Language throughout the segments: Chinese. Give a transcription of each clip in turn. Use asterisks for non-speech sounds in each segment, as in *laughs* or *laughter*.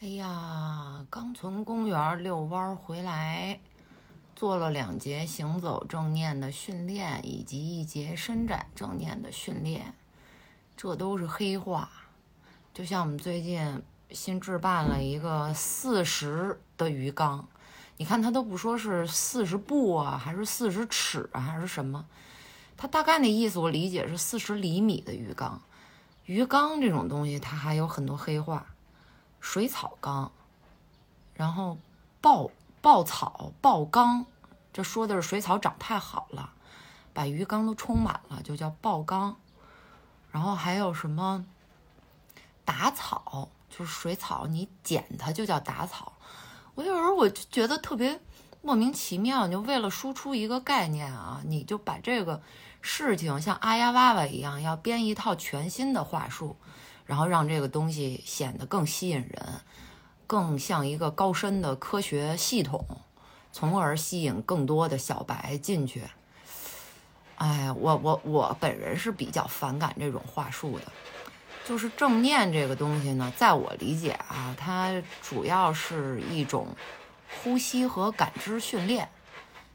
哎呀，刚从公园遛弯回来，做了两节行走正念的训练，以及一节伸展正念的训练，这都是黑话。就像我们最近新置办了一个四十的鱼缸，你看它都不说是四十步啊，还是四十尺啊，还是什么？它大概那意思我理解是四十厘米的鱼缸。鱼缸这种东西，它还有很多黑话。水草缸，然后爆爆草爆缸，这说的是水草长太好了，把鱼缸都充满了，就叫爆缸。然后还有什么打草，就是水草，你剪它就叫打草。我有时候我就觉得特别莫名其妙，你就为了输出一个概念啊，你就把这个事情像阿呀娃娃一样，要编一套全新的话术。然后让这个东西显得更吸引人，更像一个高深的科学系统，从而吸引更多的小白进去。哎，我我我本人是比较反感这种话术的。就是正念这个东西呢，在我理解啊，它主要是一种呼吸和感知训练，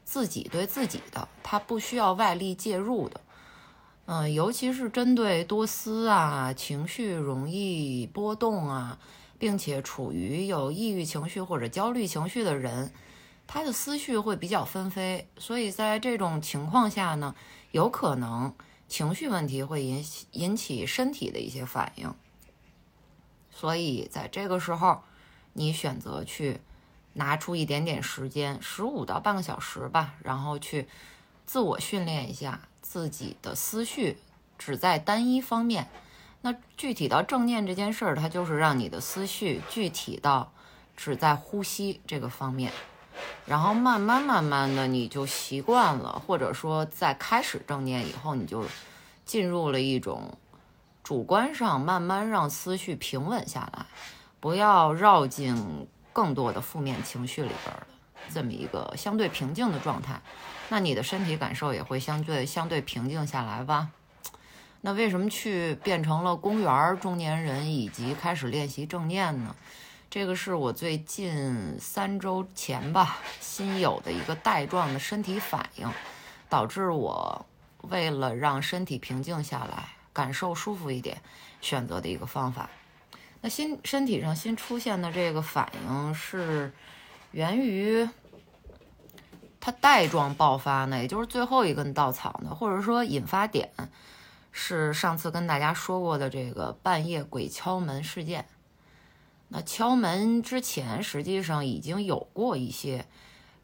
自己对自己的，它不需要外力介入的。嗯，尤其是针对多思啊、情绪容易波动啊，并且处于有抑郁情绪或者焦虑情绪的人，他的思绪会比较纷飞，所以在这种情况下呢，有可能情绪问题会引起引起身体的一些反应。所以在这个时候，你选择去拿出一点点时间，十五到半个小时吧，然后去自我训练一下。自己的思绪只在单一方面，那具体到正念这件事儿，它就是让你的思绪具体到只在呼吸这个方面，然后慢慢慢慢的你就习惯了，或者说在开始正念以后，你就进入了一种主观上慢慢让思绪平稳下来，不要绕进更多的负面情绪里边的这么一个相对平静的状态。那你的身体感受也会相对相对平静下来吧？那为什么去变成了公园中年人以及开始练习正念呢？这个是我最近三周前吧新有的一个带状的身体反应，导致我为了让身体平静下来，感受舒服一点，选择的一个方法。那新身体上新出现的这个反应是源于。它带状爆发呢，也就是最后一根稻草呢，或者说引发点，是上次跟大家说过的这个半夜鬼敲门事件。那敲门之前，实际上已经有过一些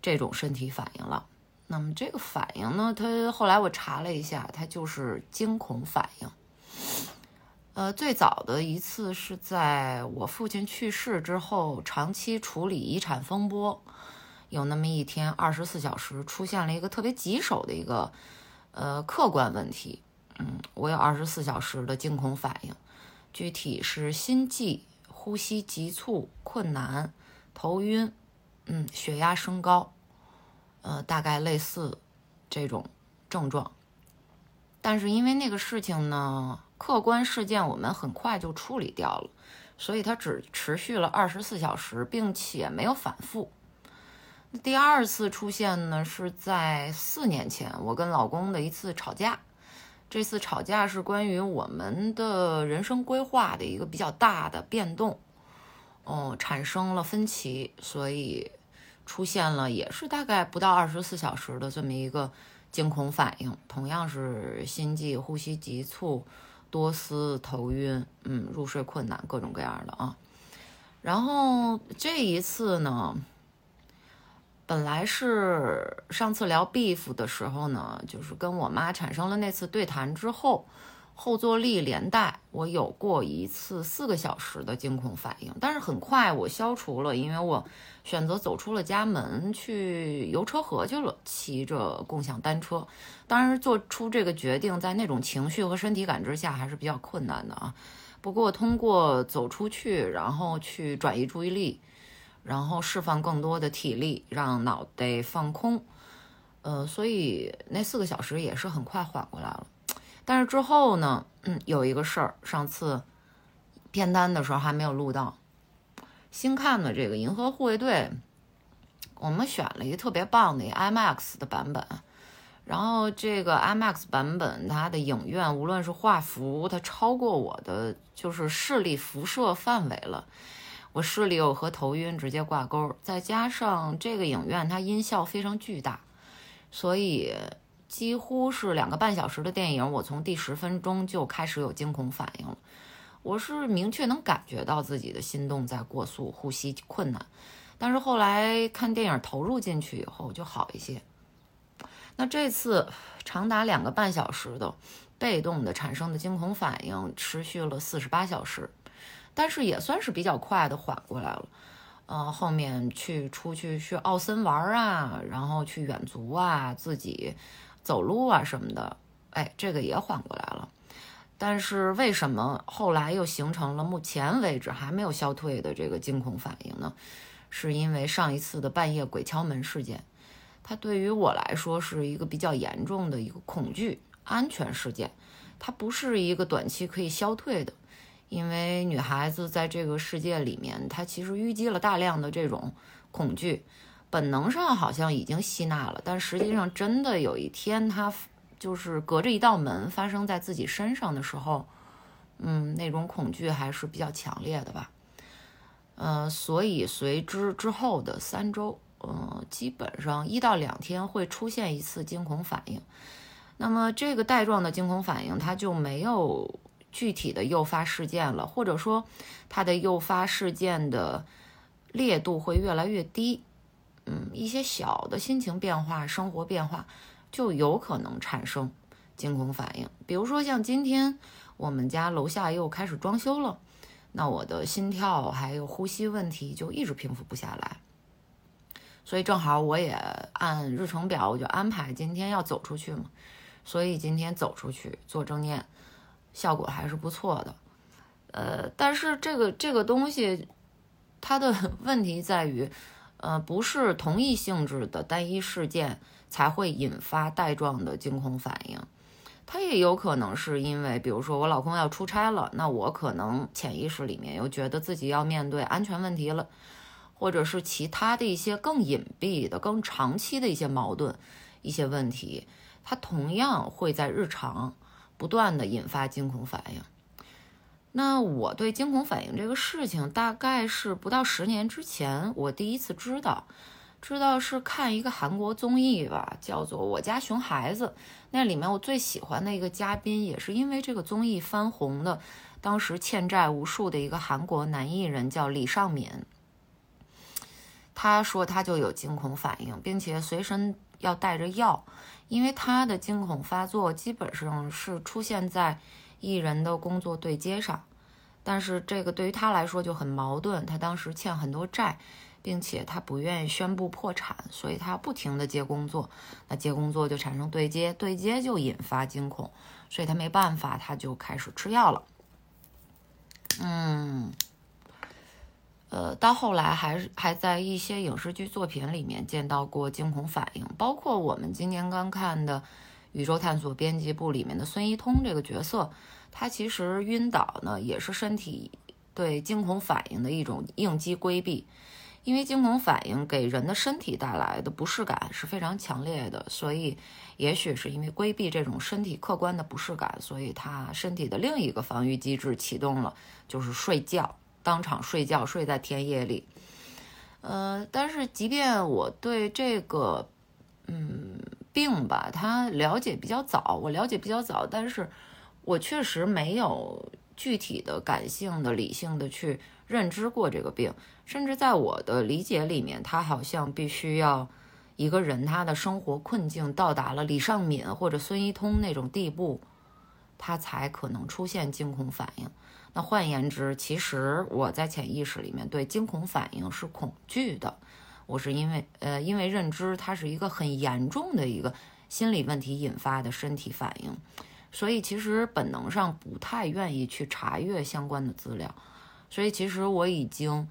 这种身体反应了。那么这个反应呢，它后来我查了一下，它就是惊恐反应。呃，最早的一次是在我父亲去世之后，长期处理遗产风波。有那么一天，二十四小时出现了一个特别棘手的一个，呃，客观问题。嗯，我有二十四小时的惊恐反应，具体是心悸、呼吸急促、困难、头晕，嗯，血压升高，呃，大概类似这种症状。但是因为那个事情呢，客观事件我们很快就处理掉了，所以它只持续了二十四小时，并且没有反复。第二次出现呢，是在四年前，我跟老公的一次吵架。这次吵架是关于我们的人生规划的一个比较大的变动，哦，产生了分歧，所以出现了也是大概不到二十四小时的这么一个惊恐反应，同样是心悸、呼吸急促、多思、头晕，嗯，入睡困难，各种各样的啊。然后这一次呢？本来是上次聊 beef 的时候呢，就是跟我妈产生了那次对谈之后，后坐力连带我有过一次四个小时的惊恐反应，但是很快我消除了，因为我选择走出了家门去游车河去了，骑着共享单车。当然，做出这个决定在那种情绪和身体感知下还是比较困难的啊。不过通过走出去，然后去转移注意力。然后释放更多的体力，让脑袋放空，呃，所以那四个小时也是很快缓过来了。但是之后呢，嗯，有一个事儿，上次片单的时候还没有录到，新看的这个《银河护卫队》，我们选了一个特别棒的 IMAX 的版本。然后这个 IMAX 版本，它的影院无论是画幅，它超过我的就是视力辐射范围了。我视力又和头晕直接挂钩，再加上这个影院它音效非常巨大，所以几乎是两个半小时的电影，我从第十分钟就开始有惊恐反应了。我是明确能感觉到自己的心动在过速，呼吸困难。但是后来看电影投入进去以后就好一些。那这次长达两个半小时的被动的产生的惊恐反应，持续了四十八小时。但是也算是比较快的缓过来了，呃，后面去出去去奥森玩啊，然后去远足啊，自己走路啊什么的，哎，这个也缓过来了。但是为什么后来又形成了目前为止还没有消退的这个惊恐反应呢？是因为上一次的半夜鬼敲门事件，它对于我来说是一个比较严重的一个恐惧安全事件，它不是一个短期可以消退的。因为女孩子在这个世界里面，她其实淤积了大量的这种恐惧，本能上好像已经吸纳了，但实际上真的有一天，她就是隔着一道门发生在自己身上的时候，嗯，那种恐惧还是比较强烈的吧。呃，所以随之之后的三周，呃，基本上一到两天会出现一次惊恐反应。那么这个带状的惊恐反应，它就没有。具体的诱发事件了，或者说它的诱发事件的烈度会越来越低，嗯，一些小的心情变化、生活变化就有可能产生惊恐反应。比如说像今天我们家楼下又开始装修了，那我的心跳还有呼吸问题就一直平复不下来，所以正好我也按日程表我就安排今天要走出去嘛，所以今天走出去做正念。效果还是不错的，呃，但是这个这个东西，它的 *laughs* 问题在于，呃，不是同一性质的单一事件才会引发带状的惊恐反应，它也有可能是因为，比如说我老公要出差了，那我可能潜意识里面又觉得自己要面对安全问题了，或者是其他的一些更隐蔽的、更长期的一些矛盾、一些问题，它同样会在日常。不断的引发惊恐反应。那我对惊恐反应这个事情，大概是不到十年之前，我第一次知道，知道是看一个韩国综艺吧，叫做《我家熊孩子》。那里面我最喜欢的一个嘉宾，也是因为这个综艺翻红的，当时欠债无数的一个韩国男艺人，叫李尚敏。他说他就有惊恐反应，并且随身要带着药。因为他的惊恐发作基本上是出现在艺人的工作对接上，但是这个对于他来说就很矛盾。他当时欠很多债，并且他不愿意宣布破产，所以他不停的接工作。那接工作就产生对接，对接就引发惊恐，所以他没办法，他就开始吃药了。嗯。呃，到后来还是还在一些影视剧作品里面见到过惊恐反应，包括我们今年刚看的《宇宙探索编辑部》里面的孙一通这个角色，他其实晕倒呢也是身体对惊恐反应的一种应激规避，因为惊恐反应给人的身体带来的不适感是非常强烈的，所以也许是因为规避这种身体客观的不适感，所以他身体的另一个防御机制启动了，就是睡觉。当场睡觉，睡在田野里。呃，但是即便我对这个嗯病吧，他了解比较早，我了解比较早，但是我确实没有具体的感性的、理性的去认知过这个病。甚至在我的理解里面，他好像必须要一个人他的生活困境到达了李尚敏或者孙一通那种地步，他才可能出现惊恐反应。那换言之，其实我在潜意识里面对惊恐反应是恐惧的。我是因为呃，因为认知它是一个很严重的一个心理问题引发的身体反应，所以其实本能上不太愿意去查阅相关的资料。所以其实我已经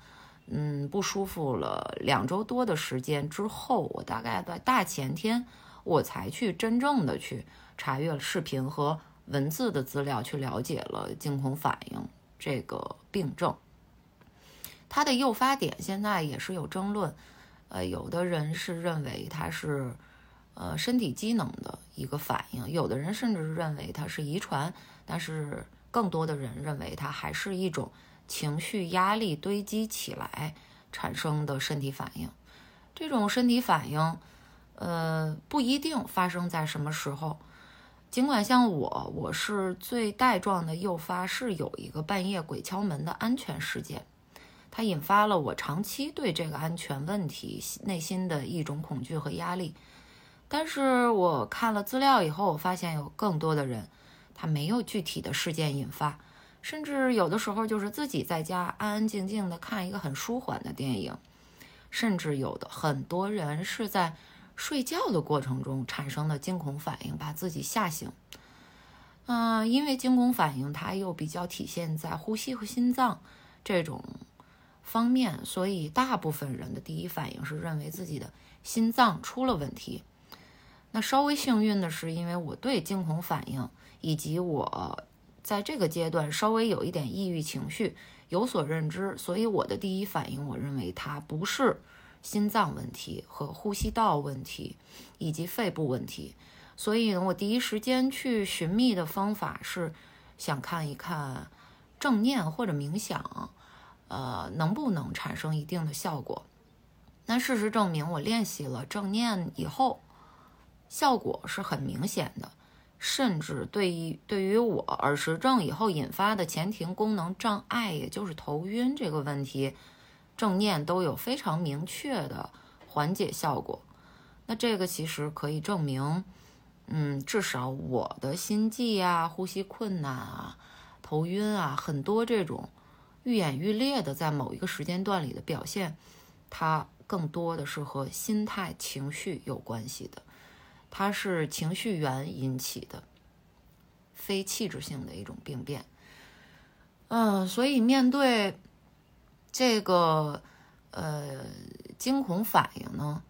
嗯不舒服了两周多的时间之后，我大概在大前天我才去真正的去查阅了视频和。文字的资料去了解了惊恐反应这个病症。它的诱发点现在也是有争论，呃，有的人是认为它是呃身体机能的一个反应，有的人甚至是认为它是遗传，但是更多的人认为它还是一种情绪压力堆积起来产生的身体反应。这种身体反应，呃，不一定发生在什么时候。尽管像我，我是最带状的诱发是有一个半夜鬼敲门的安全事件，它引发了我长期对这个安全问题内心的一种恐惧和压力。但是我看了资料以后，我发现有更多的人，他没有具体的事件引发，甚至有的时候就是自己在家安安静静的看一个很舒缓的电影，甚至有的很多人是在。睡觉的过程中产生的惊恐反应，把自己吓醒。嗯，因为惊恐反应它又比较体现在呼吸和心脏这种方面，所以大部分人的第一反应是认为自己的心脏出了问题。那稍微幸运的是，因为我对惊恐反应以及我在这个阶段稍微有一点抑郁情绪有所认知，所以我的第一反应，我认为它不是。心脏问题和呼吸道问题，以及肺部问题，所以呢，我第一时间去寻觅的方法是想看一看正念或者冥想，呃，能不能产生一定的效果。那事实证明，我练习了正念以后，效果是很明显的，甚至对于对于我耳石症以后引发的前庭功能障碍，也就是头晕这个问题。正念都有非常明确的缓解效果，那这个其实可以证明，嗯，至少我的心悸啊、呼吸困难啊、头晕啊，很多这种愈演愈烈的在某一个时间段里的表现，它更多的是和心态、情绪有关系的，它是情绪源引起的，非器质性的一种病变。嗯，所以面对。这个呃惊恐反应呢，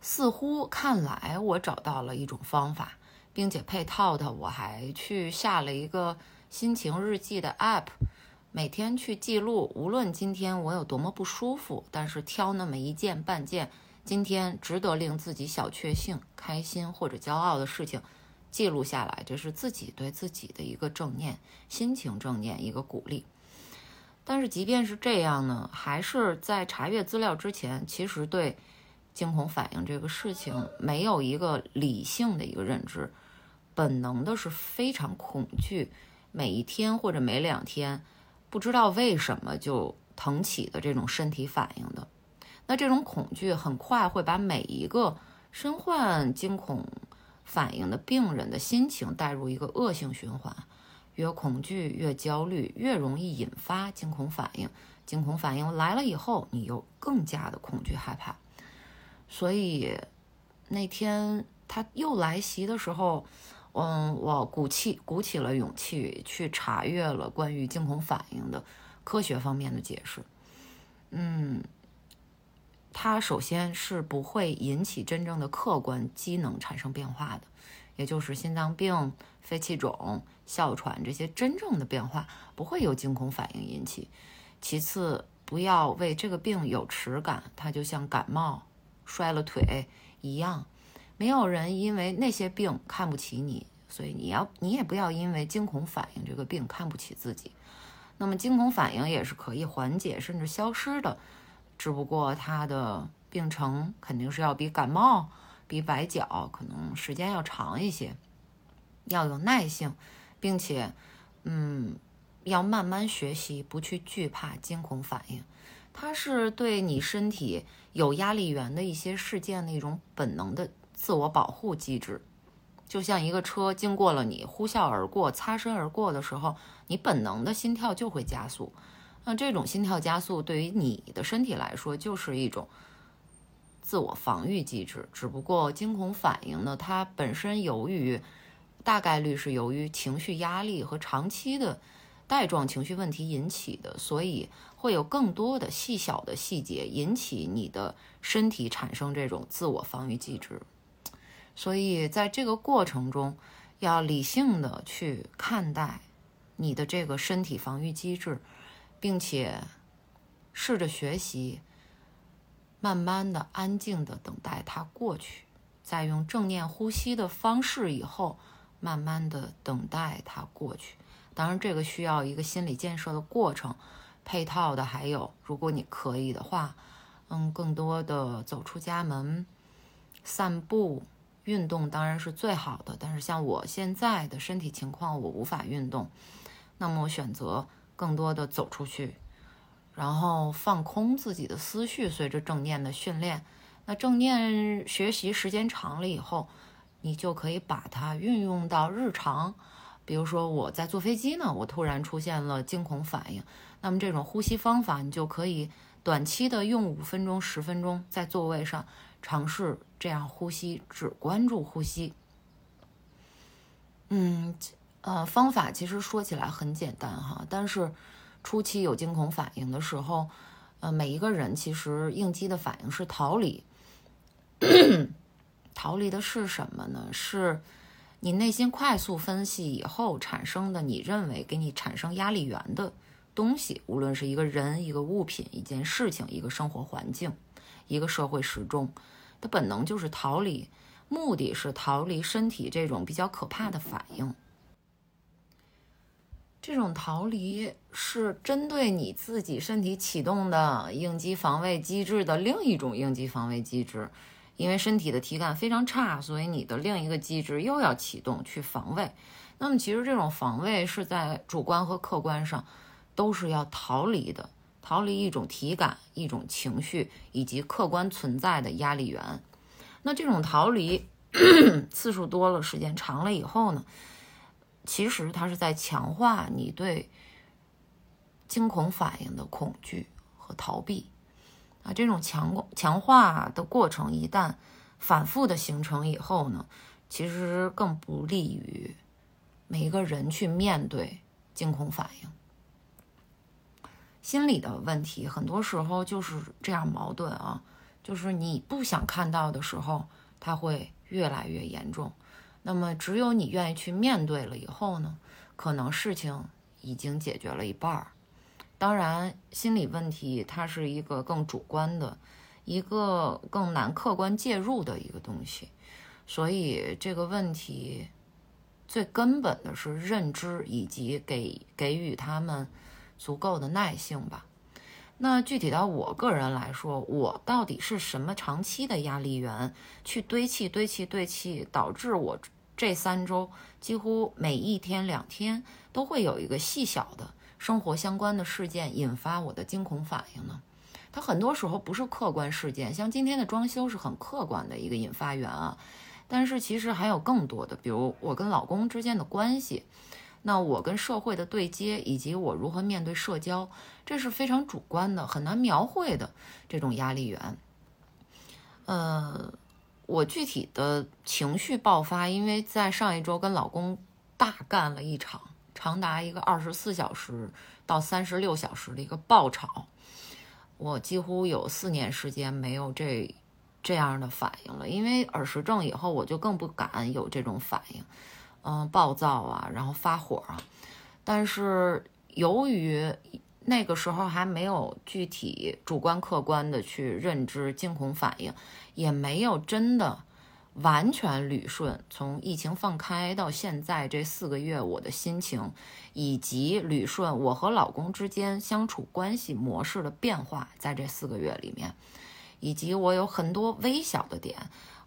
似乎看来我找到了一种方法，并且配套的我还去下了一个心情日记的 app，每天去记录，无论今天我有多么不舒服，但是挑那么一件半件今天值得令自己小确幸、开心或者骄傲的事情记录下来，这是自己对自己的一个正念、心情正念一个鼓励。但是即便是这样呢，还是在查阅资料之前，其实对惊恐反应这个事情没有一个理性的一个认知，本能的是非常恐惧，每一天或者每两天，不知道为什么就腾起的这种身体反应的。那这种恐惧很快会把每一个身患惊恐反应的病人的心情带入一个恶性循环。越恐惧越焦虑，越容易引发惊恐反应。惊恐反应来了以后，你又更加的恐惧害怕。所以那天他又来袭的时候，嗯，我鼓气鼓起了勇气去查阅了关于惊恐反应的科学方面的解释。嗯，它首先是不会引起真正的客观机能产生变化的。也就是心脏病、肺气肿、哮喘这些真正的变化不会由惊恐反应引起。其次，不要为这个病有耻感，它就像感冒、摔了腿一样，没有人因为那些病看不起你，所以你要你也不要因为惊恐反应这个病看不起自己。那么惊恐反应也是可以缓解甚至消失的，只不过它的病程肯定是要比感冒。比崴脚可能时间要长一些，要有耐性，并且，嗯，要慢慢学习，不去惧怕惊恐反应。它是对你身体有压力源的一些事件的一种本能的自我保护机制。就像一个车经过了你呼啸而过、擦身而过的时候，你本能的心跳就会加速。那这种心跳加速对于你的身体来说，就是一种。自我防御机制，只不过惊恐反应呢，它本身由于大概率是由于情绪压力和长期的带状情绪问题引起的，所以会有更多的细小的细节引起你的身体产生这种自我防御机制。所以在这个过程中，要理性的去看待你的这个身体防御机制，并且试着学习，慢慢的、安静的等待它过去，再用正念呼吸的方式，以后慢慢的等待它过去。当然，这个需要一个心理建设的过程。配套的还有，如果你可以的话，嗯，更多的走出家门，散步、运动当然是最好的。但是像我现在的身体情况，我无法运动，那么我选择更多的走出去。然后放空自己的思绪，随着正念的训练，那正念学习时间长了以后，你就可以把它运用到日常。比如说我在坐飞机呢，我突然出现了惊恐反应，那么这种呼吸方法，你就可以短期的用五分钟、十分钟在座位上尝试这样呼吸，只关注呼吸。嗯，呃，方法其实说起来很简单哈，但是。初期有惊恐反应的时候，呃，每一个人其实应激的反应是逃离。*clears throat* 逃离的是什么呢？是你内心快速分析以后产生的，你认为给你产生压力源的东西，无论是一个人、一个物品、一件事情、一个生活环境、一个社会时钟，它本能就是逃离，目的是逃离身体这种比较可怕的反应。这种逃离是针对你自己身体启动的应激防卫机制的另一种应激防卫机制，因为身体的体感非常差，所以你的另一个机制又要启动去防卫。那么其实这种防卫是在主观和客观上都是要逃离的，逃离一种体感、一种情绪以及客观存在的压力源。那这种逃离 *coughs* 次数多了，时间长了以后呢？其实它是在强化你对惊恐反应的恐惧和逃避啊，这种强强化的过程一旦反复的形成以后呢，其实更不利于每一个人去面对惊恐反应。心理的问题很多时候就是这样矛盾啊，就是你不想看到的时候，它会越来越严重。那么，只有你愿意去面对了以后呢，可能事情已经解决了一半儿。当然，心理问题它是一个更主观的、一个更难客观介入的一个东西，所以这个问题最根本的是认知以及给给予他们足够的耐性吧。那具体到我个人来说，我到底是什么长期的压力源去堆砌、堆砌、堆砌，导致我这三周几乎每一天、两天都会有一个细小的生活相关的事件引发我的惊恐反应呢？它很多时候不是客观事件，像今天的装修是很客观的一个引发源啊，但是其实还有更多的，比如我跟老公之间的关系。那我跟社会的对接，以及我如何面对社交，这是非常主观的、很难描绘的这种压力源。呃，我具体的情绪爆发，因为在上一周跟老公大干了一场长达一个二十四小时到三十六小时的一个爆吵，我几乎有四年时间没有这这样的反应了。因为耳石症以后，我就更不敢有这种反应。嗯，暴躁啊，然后发火啊，但是由于那个时候还没有具体主观客观的去认知惊恐反应，也没有真的完全捋顺。从疫情放开到现在这四个月，我的心情以及捋顺我和老公之间相处关系模式的变化，在这四个月里面，以及我有很多微小的点，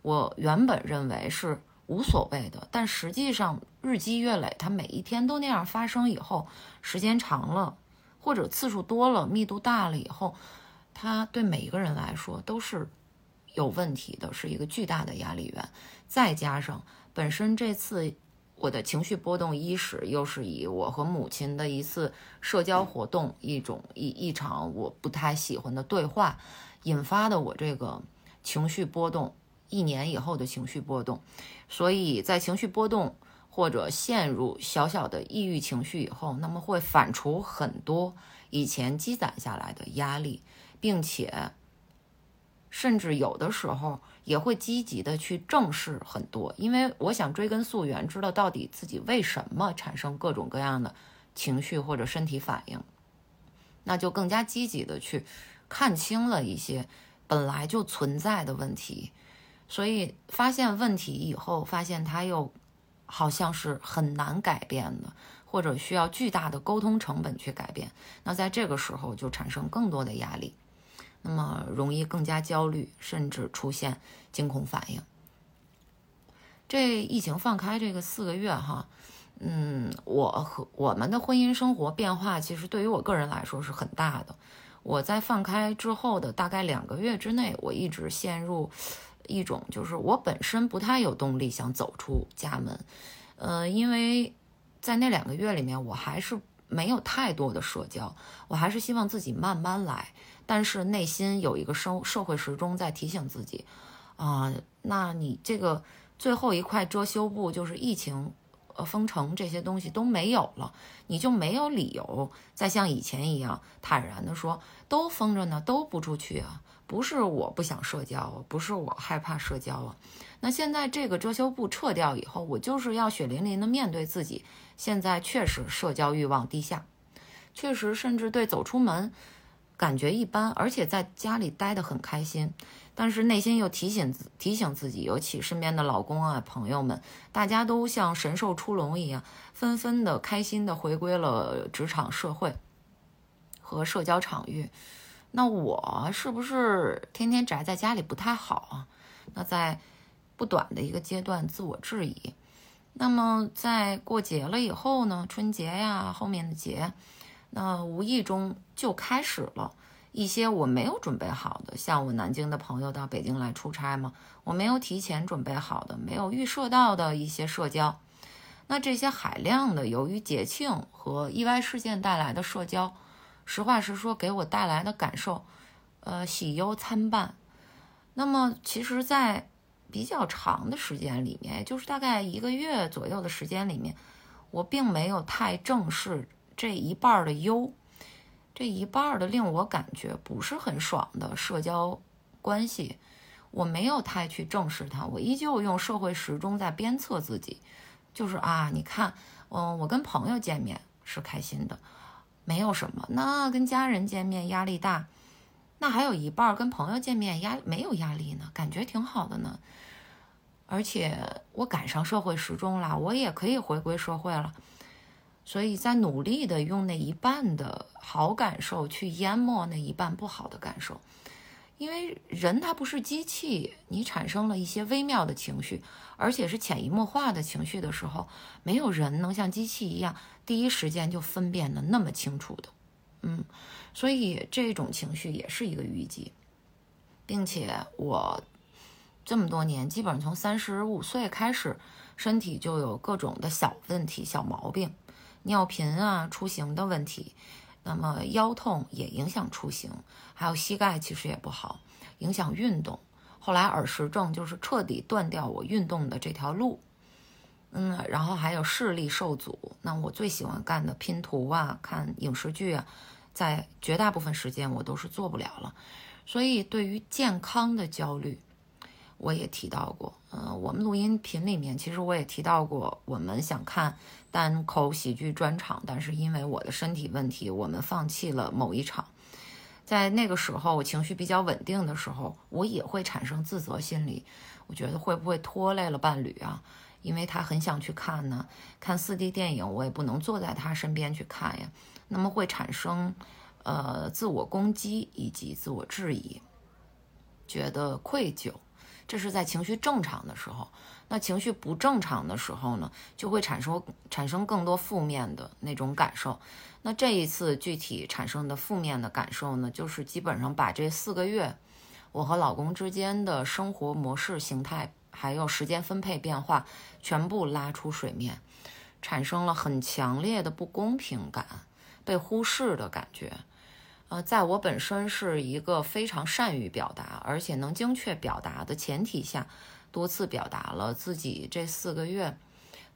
我原本认为是。无所谓的，但实际上日积月累，它每一天都那样发生以后，时间长了，或者次数多了，密度大了以后，它对每一个人来说都是有问题的，是一个巨大的压力源。再加上本身这次我的情绪波动伊始，又是以我和母亲的一次社交活动，一种一一场我不太喜欢的对话引发的我这个情绪波动。一年以后的情绪波动，所以在情绪波动或者陷入小小的抑郁情绪以后，那么会反刍很多以前积攒下来的压力，并且甚至有的时候也会积极的去正视很多，因为我想追根溯源，知道到底自己为什么产生各种各样的情绪或者身体反应。那就更加积极的去看清了一些本来就存在的问题，所以发现问题以后，发现它又好像是很难改变的，或者需要巨大的沟通成本去改变，那在这个时候就产生更多的压力，那么容易更加焦虑，甚至出现惊恐反应。这疫情放开这个四个月哈。嗯，我和我们的婚姻生活变化，其实对于我个人来说是很大的。我在放开之后的大概两个月之内，我一直陷入一种，就是我本身不太有动力想走出家门。呃，因为在那两个月里面，我还是没有太多的社交，我还是希望自己慢慢来。但是内心有一个生社会时钟在提醒自己，啊，那你这个最后一块遮羞布就是疫情。呃，封城这些东西都没有了，你就没有理由再像以前一样坦然的说都封着呢，都不出去啊。不是我不想社交，不是我害怕社交啊。那现在这个遮羞布撤掉以后，我就是要血淋淋的面对自己。现在确实社交欲望低下，确实甚至对走出门感觉一般，而且在家里待得很开心。但是内心又提醒自提醒自己，尤其身边的老公啊、朋友们，大家都像神兽出笼一样，纷纷的开心的回归了职场、社会和社交场域。那我是不是天天宅在家里不太好啊？那在不短的一个阶段自我质疑。那么在过节了以后呢？春节呀，后面的节，那无意中就开始了。一些我没有准备好的，像我南京的朋友到北京来出差嘛，我没有提前准备好的，没有预设到的一些社交，那这些海量的由于节庆和意外事件带来的社交，实话实说给我带来的感受，呃，喜忧参半。那么其实，在比较长的时间里面，就是大概一个月左右的时间里面，我并没有太正视这一半的忧。这一半的令我感觉不是很爽的社交关系，我没有太去正视它，我依旧用社会时钟在鞭策自己，就是啊，你看，嗯，我跟朋友见面是开心的，没有什么。那跟家人见面压力大，那还有一半跟朋友见面压没有压力呢，感觉挺好的呢。而且我赶上社会时钟了，我也可以回归社会了。所以在努力的用那一半的好感受去淹没那一半不好的感受，因为人他不是机器，你产生了一些微妙的情绪，而且是潜移默化的情绪的时候，没有人能像机器一样第一时间就分辨的那么清楚的，嗯，所以这种情绪也是一个淤积，并且我这么多年，基本上从三十五岁开始，身体就有各种的小问题、小毛病。尿频啊，出行的问题，那么腰痛也影响出行，还有膝盖其实也不好，影响运动。后来耳石症就是彻底断掉我运动的这条路，嗯，然后还有视力受阻。那我最喜欢干的拼图啊，看影视剧啊，在绝大部分时间我都是做不了了。所以对于健康的焦虑。我也提到过，嗯，我们录音频里面其实我也提到过，我们想看单口喜剧专场，但是因为我的身体问题，我们放弃了某一场。在那个时候，我情绪比较稳定的时候，我也会产生自责心理，我觉得会不会拖累了伴侣啊？因为他很想去看呢，看 4D 电影，我也不能坐在他身边去看呀，那么会产生呃自我攻击以及自我质疑，觉得愧疚。这是在情绪正常的时候，那情绪不正常的时候呢，就会产生产生更多负面的那种感受。那这一次具体产生的负面的感受呢，就是基本上把这四个月我和老公之间的生活模式形态，还有时间分配变化，全部拉出水面，产生了很强烈的不公平感，被忽视的感觉。呃，在我本身是一个非常善于表达，而且能精确表达的前提下，多次表达了自己这四个月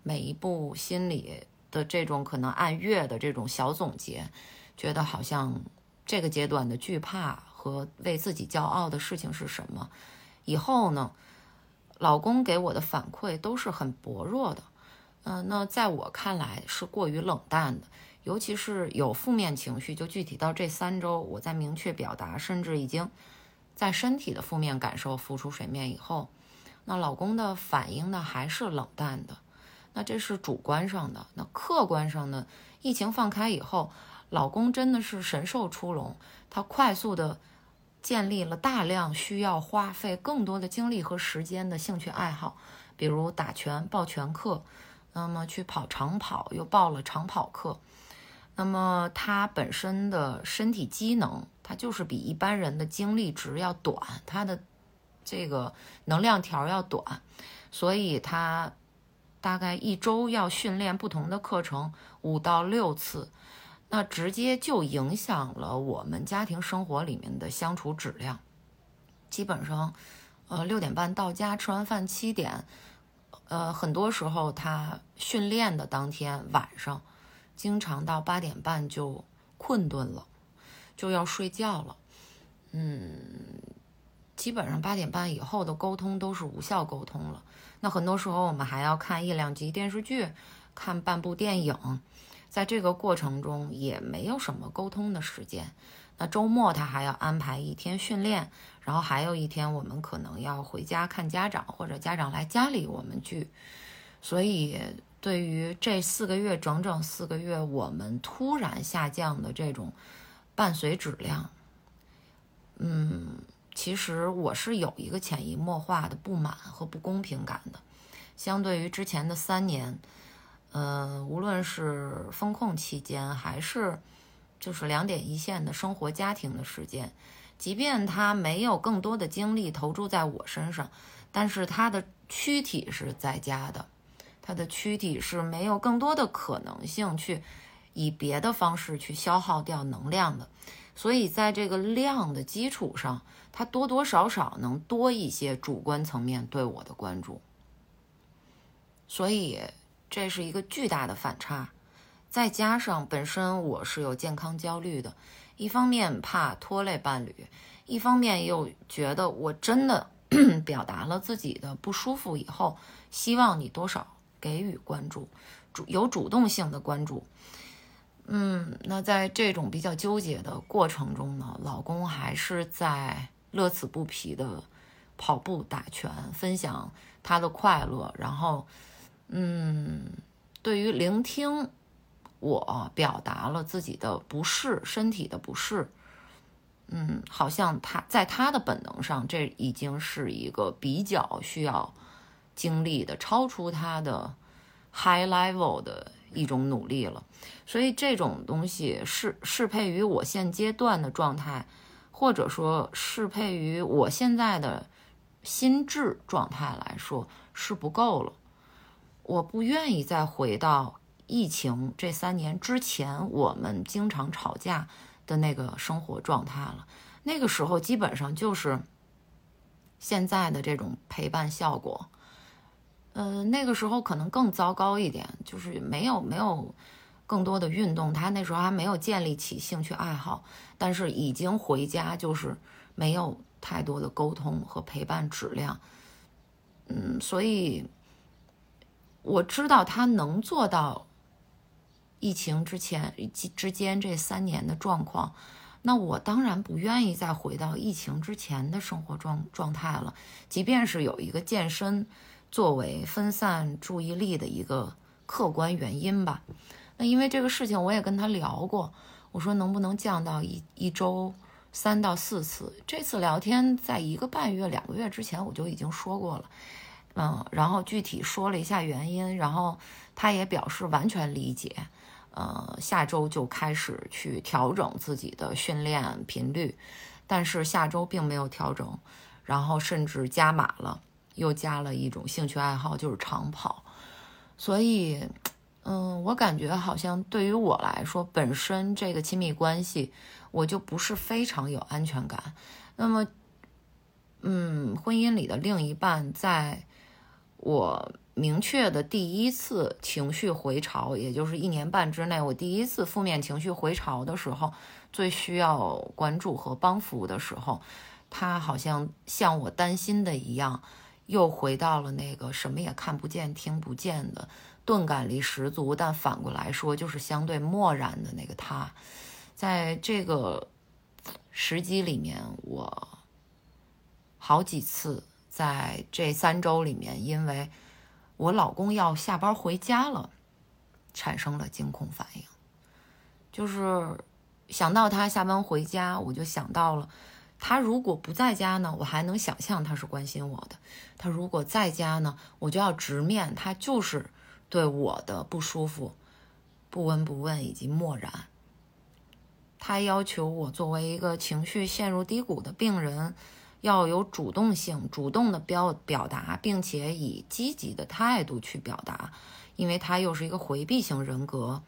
每一步心里的这种可能按月的这种小总结，觉得好像这个阶段的惧怕和为自己骄傲的事情是什么？以后呢，老公给我的反馈都是很薄弱的，嗯，那在我看来是过于冷淡的。尤其是有负面情绪，就具体到这三周，我在明确表达，甚至已经在身体的负面感受浮出水面以后，那老公的反应呢还是冷淡的。那这是主观上的，那客观上呢？疫情放开以后，老公真的是神兽出笼，他快速的建立了大量需要花费更多的精力和时间的兴趣爱好，比如打拳报拳课，那么去跑长跑又报了长跑课。那么他本身的身体机能，他就是比一般人的精力值要短，他的这个能量条要短，所以他。大概一周要训练不同的课程五到六次，那直接就影响了我们家庭生活里面的相处质量。基本上，呃，六点半到家，吃完饭七点，呃，很多时候他训练的当天晚上，经常到八点半就困顿了，就要睡觉了。嗯，基本上八点半以后的沟通都是无效沟通了。那很多时候我们还要看一两集电视剧，看半部电影，在这个过程中也没有什么沟通的时间。那周末他还要安排一天训练，然后还有一天我们可能要回家看家长，或者家长来家里我们聚。所以对于这四个月整整四个月我们突然下降的这种伴随质量，嗯。其实我是有一个潜移默化的不满和不公平感的，相对于之前的三年，呃，无论是风控期间，还是就是两点一线的生活家庭的时间，即便他没有更多的精力投注在我身上，但是他的躯体是在家的，他的躯体是没有更多的可能性去以别的方式去消耗掉能量的，所以在这个量的基础上。他多多少少能多一些主观层面对我的关注，所以这是一个巨大的反差。再加上本身我是有健康焦虑的，一方面怕拖累伴侣，一方面又觉得我真的 *clears throat* 表达了自己的不舒服以后，希望你多少给予关注，主有主动性的关注。嗯，那在这种比较纠结的过程中呢，老公还是在。乐此不疲的跑步、打拳，分享他的快乐。然后，嗯，对于聆听我表达了自己的不适、身体的不适，嗯，好像他在他的本能上，这已经是一个比较需要经历的、超出他的 high level 的一种努力了。所以，这种东西适适配于我现阶段的状态。或者说适配于我现在的心智状态来说是不够了，我不愿意再回到疫情这三年之前我们经常吵架的那个生活状态了。那个时候基本上就是现在的这种陪伴效果，呃，那个时候可能更糟糕一点，就是没有没有。更多的运动，他那时候还没有建立起兴趣爱好，但是已经回家就是没有太多的沟通和陪伴质量，嗯，所以我知道他能做到疫情之前之间这三年的状况，那我当然不愿意再回到疫情之前的生活状状态了，即便是有一个健身作为分散注意力的一个客观原因吧。那因为这个事情，我也跟他聊过，我说能不能降到一一周三到四次？这次聊天在一个半月、两个月之前我就已经说过了，嗯，然后具体说了一下原因，然后他也表示完全理解，呃，下周就开始去调整自己的训练频率，但是下周并没有调整，然后甚至加码了，又加了一种兴趣爱好，就是长跑，所以。嗯，我感觉好像对于我来说，本身这个亲密关系，我就不是非常有安全感。那么，嗯，婚姻里的另一半，在我明确的第一次情绪回潮，也就是一年半之内，我第一次负面情绪回潮的时候，最需要关注和帮扶的时候，他好像像我担心的一样，又回到了那个什么也看不见、听不见的。钝感力十足，但反过来说就是相对漠然的那个他。在这个时机里面，我好几次在这三周里面，因为我老公要下班回家了，产生了惊恐反应，就是想到他下班回家，我就想到了。他如果不在家呢，我还能想象他是关心我的；他如果在家呢，我就要直面他就是对我的不舒服、不闻不问以及漠然。他要求我作为一个情绪陷入低谷的病人，要有主动性，主动的表表达，并且以积极的态度去表达，因为他又是一个回避型人格，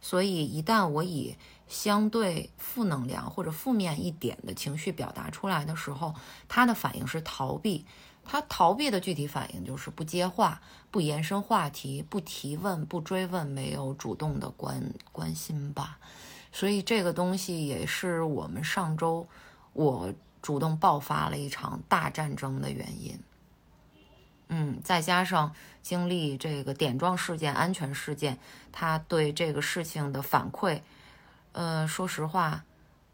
所以一旦我以相对负能量或者负面一点的情绪表达出来的时候，他的反应是逃避。他逃避的具体反应就是不接话、不延伸话题、不提问、不追问，没有主动的关关心吧。所以这个东西也是我们上周我主动爆发了一场大战争的原因。嗯，再加上经历这个点状事件、安全事件，他对这个事情的反馈。呃，说实话，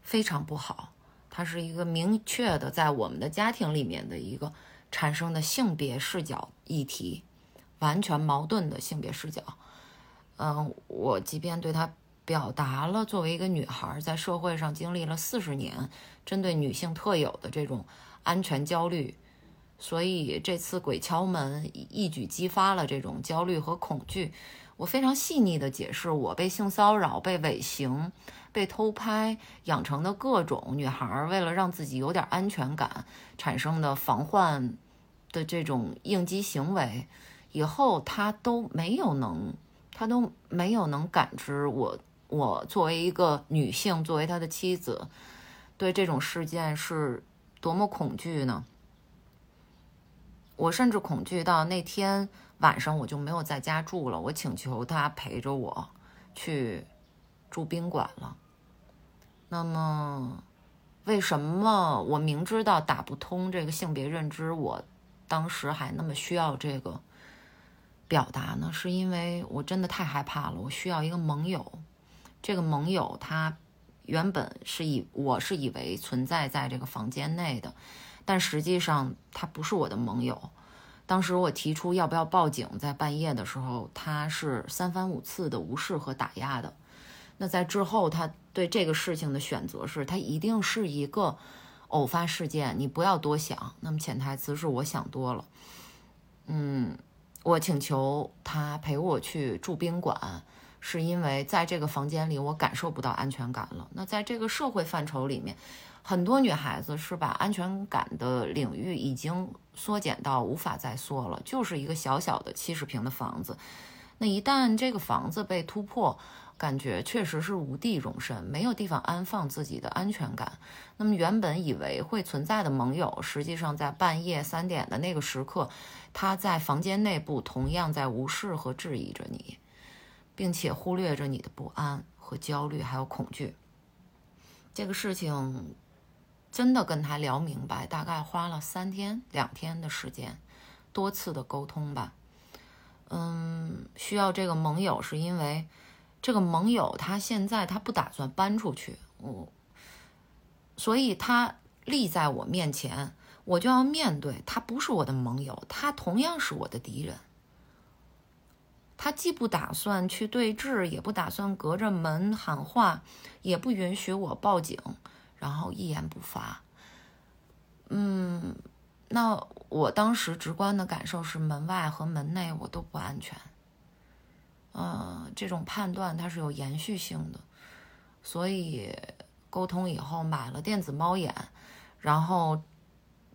非常不好。它是一个明确的在我们的家庭里面的一个产生的性别视角议题，完全矛盾的性别视角。嗯，我即便对他表达了作为一个女孩在社会上经历了四十年针对女性特有的这种安全焦虑，所以这次鬼敲门一举激发了这种焦虑和恐惧。我非常细腻的解释我被性骚扰、被尾行、被偷拍养成的各种女孩为了让自己有点安全感产生的防患的这种应激行为，以后她都没有能，她都没有能感知我，我作为一个女性，作为他的妻子，对这种事件是多么恐惧呢？我甚至恐惧到那天。晚上我就没有在家住了，我请求他陪着我去住宾馆了。那么，为什么我明知道打不通这个性别认知，我当时还那么需要这个表达呢？是因为我真的太害怕了，我需要一个盟友。这个盟友他原本是以我是以为存在在这个房间内的，但实际上他不是我的盟友。当时我提出要不要报警，在半夜的时候，他是三番五次的无视和打压的。那在之后，他对这个事情的选择是，他一定是一个偶发事件，你不要多想。那么潜台词是我想多了。嗯，我请求他陪我去住宾馆，是因为在这个房间里我感受不到安全感了。那在这个社会范畴里面。很多女孩子是把安全感的领域已经缩减到无法再缩了，就是一个小小的七十平的房子。那一旦这个房子被突破，感觉确实是无地容身，没有地方安放自己的安全感。那么原本以为会存在的盟友，实际上在半夜三点的那个时刻，他在房间内部同样在无视和质疑着你，并且忽略着你的不安和焦虑还有恐惧。这个事情。真的跟他聊明白，大概花了三天两天的时间，多次的沟通吧。嗯，需要这个盟友是因为这个盟友他现在他不打算搬出去，我，所以他立在我面前，我就要面对他不是我的盟友，他同样是我的敌人。他既不打算去对峙，也不打算隔着门喊话，也不允许我报警。然后一言不发。嗯，那我当时直观的感受是，门外和门内我都不安全。嗯，这种判断它是有延续性的，所以沟通以后买了电子猫眼，然后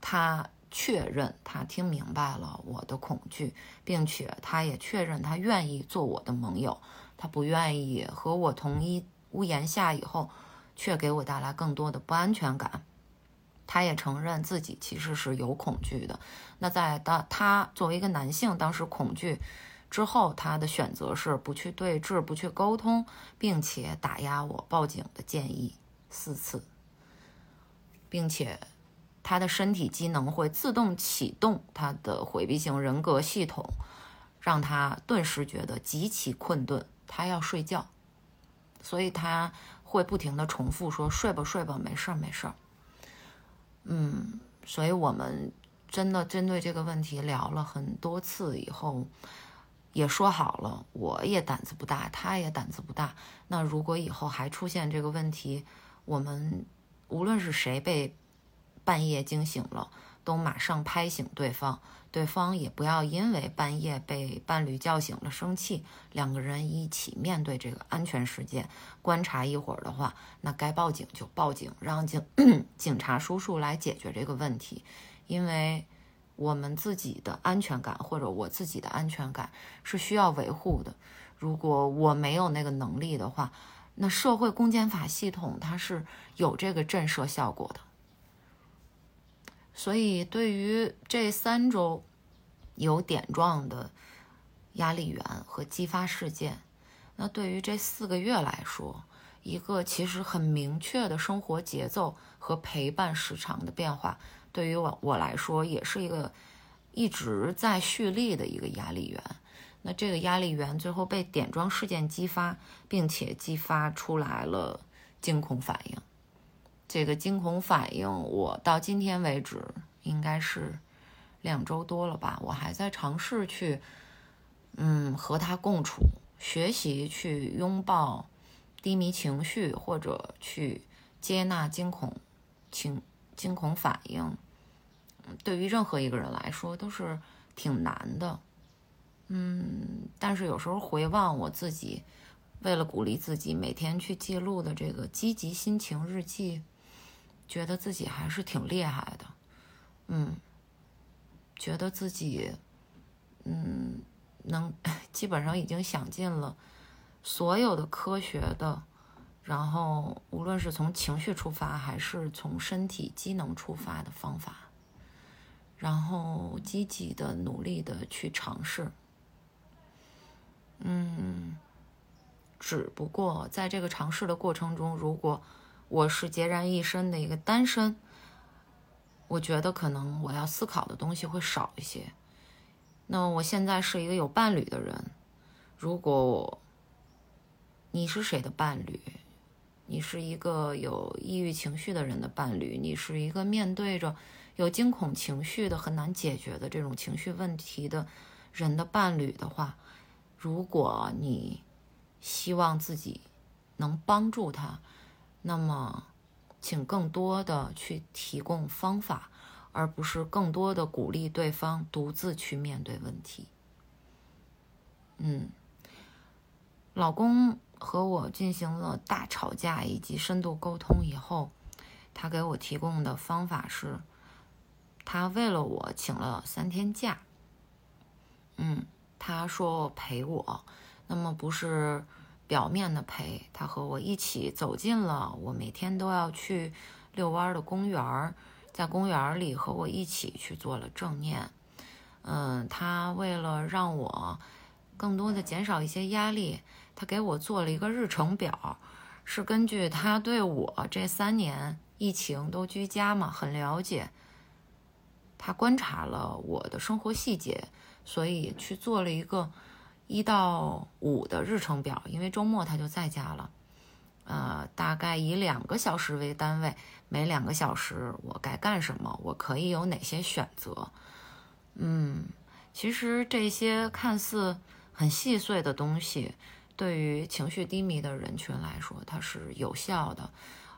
他确认他听明白了我的恐惧，并且他也确认他愿意做我的盟友，他不愿意和我同一屋檐下以后。却给我带来更多的不安全感。他也承认自己其实是有恐惧的。那在当他作为一个男性，当时恐惧之后，他的选择是不去对峙、不去沟通，并且打压我报警的建议四次，并且他的身体机能会自动启动他的回避型人格系统，让他顿时觉得极其困顿，他要睡觉，所以他会不停的重复说：“睡吧，睡吧，没事儿，没事儿。”嗯，所以我们真的针对这个问题聊了很多次以后，也说好了，我也胆子不大，他也胆子不大。那如果以后还出现这个问题，我们无论是谁被半夜惊醒了，都马上拍醒对方。对方也不要因为半夜被伴侣叫醒了生气，两个人一起面对这个安全事件，观察一会儿的话，那该报警就报警，让警 *clears throat* 警察叔叔来解决这个问题。因为我们自己的安全感或者我自己的安全感是需要维护的。如果我没有那个能力的话，那社会公检法系统它是有这个震慑效果的。所以，对于这三周有点状的压力源和激发事件，那对于这四个月来说，一个其实很明确的生活节奏和陪伴时长的变化，对于我我来说，也是一个一直在蓄力的一个压力源。那这个压力源最后被点状事件激发，并且激发出来了惊恐反应。这个惊恐反应，我到今天为止应该是两周多了吧，我还在尝试去，嗯，和他共处，学习去拥抱低迷情绪，或者去接纳惊恐情惊恐反应。对于任何一个人来说都是挺难的，嗯，但是有时候回望我自己，为了鼓励自己每天去记录的这个积极心情日记。觉得自己还是挺厉害的，嗯，觉得自己，嗯，能 *laughs* 基本上已经想尽了所有的科学的，然后无论是从情绪出发还是从身体机能出发的方法，然后积极的努力的去尝试，嗯，只不过在这个尝试的过程中，如果。我是孑然一身的一个单身，我觉得可能我要思考的东西会少一些。那我现在是一个有伴侣的人，如果我你是谁的伴侣？你是一个有抑郁情绪的人的伴侣，你是一个面对着有惊恐情绪的很难解决的这种情绪问题的人的伴侣的话，如果你希望自己能帮助他。那么，请更多的去提供方法，而不是更多的鼓励对方独自去面对问题。嗯，老公和我进行了大吵架以及深度沟通以后，他给我提供的方法是，他为了我请了三天假。嗯，他说陪我，那么不是。表面的陪他和我一起走进了我每天都要去遛弯的公园，在公园里和我一起去做了正念。嗯，他为了让我更多的减少一些压力，他给我做了一个日程表，是根据他对我这三年疫情都居家嘛，很了解。他观察了我的生活细节，所以去做了一个。一到五的日程表，因为周末他就在家了，呃，大概以两个小时为单位，每两个小时我该干什么，我可以有哪些选择？嗯，其实这些看似很细碎的东西，对于情绪低迷的人群来说，它是有效的，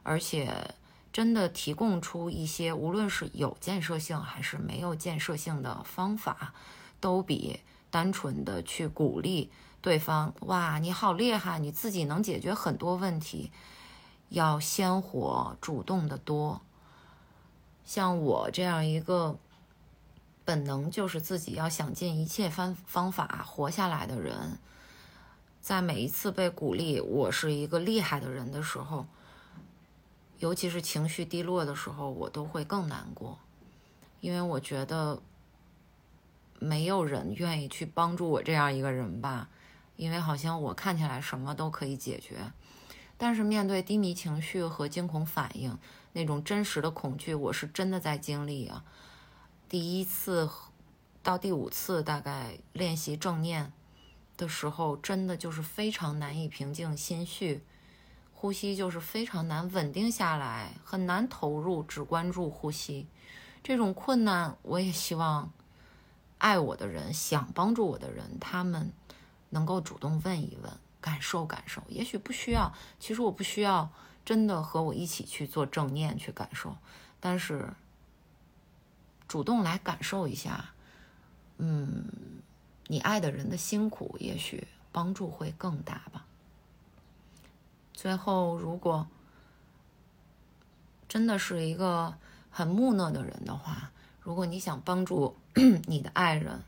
而且真的提供出一些无论是有建设性还是没有建设性的方法，都比。单纯的去鼓励对方，哇，你好厉害，你自己能解决很多问题，要鲜活主动的多。像我这样一个本能就是自己要想尽一切方方法活下来的人，在每一次被鼓励我是一个厉害的人的时候，尤其是情绪低落的时候，我都会更难过，因为我觉得。没有人愿意去帮助我这样一个人吧，因为好像我看起来什么都可以解决，但是面对低迷情绪和惊恐反应那种真实的恐惧，我是真的在经历啊。第一次到第五次大概练习正念的时候，真的就是非常难以平静心绪，呼吸就是非常难稳定下来，很难投入，只关注呼吸。这种困难，我也希望爱我的人、想帮助我的人，他们能够主动问一问，感受感受。也许不需要，其实我不需要真的和我一起去做正念去感受，但是。主动来感受一下，嗯，你爱的人的辛苦，也许帮助会更大吧。最后，如果真的是一个很木讷的人的话，如果你想帮助 *clears throat* 你的爱人，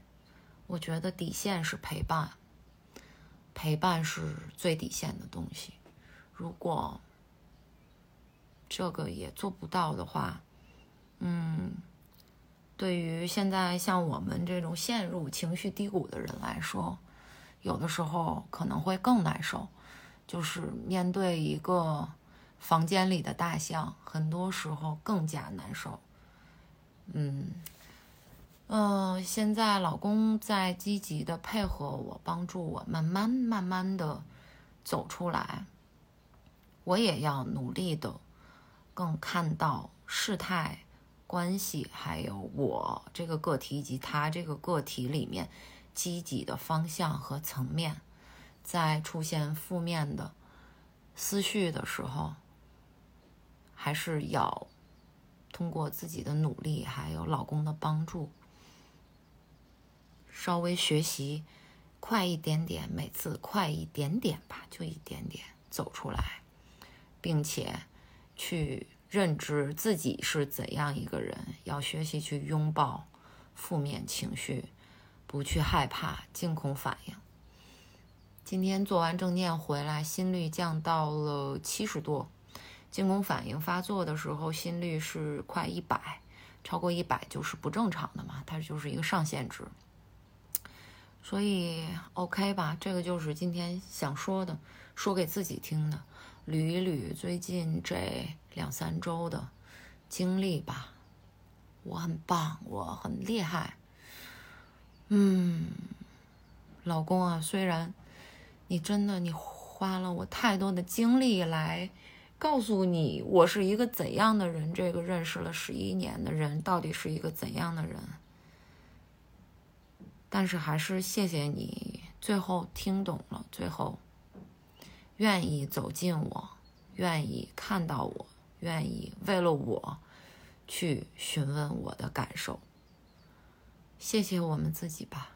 我觉得底线是陪伴，陪伴是最底线的东西。如果这个也做不到的话，嗯。对于现在像我们这种陷入情绪低谷的人来说，有的时候可能会更难受。就是面对一个房间里的大象，很多时候更加难受。嗯，呃，现在老公在积极的配合我，帮助我慢慢慢慢的走出来。我也要努力的，更看到事态。关系，还有我这个个体以及他这个个体里面积极的方向和层面，在出现负面的思绪的时候，还是要通过自己的努力，还有老公的帮助，稍微学习快一点点，每次快一点点吧，就一点点走出来，并且去。认知自己是怎样一个人，要学习去拥抱负面情绪，不去害怕惊恐反应。今天做完正念回来，心率降到了七十多，惊恐反应发作的时候心率是快一百，超过一百就是不正常的嘛，它就是一个上限值。所以 OK 吧，这个就是今天想说的，说给自己听的。捋一捋最近这两三周的经历吧，我很棒，我很厉害。嗯，老公啊，虽然你真的你花了我太多的精力来告诉你我是一个怎样的人，这个认识了十一年的人到底是一个怎样的人，但是还是谢谢你，最后听懂了，最后。愿意走进我，愿意看到我，愿意为了我去询问我的感受。谢谢我们自己吧。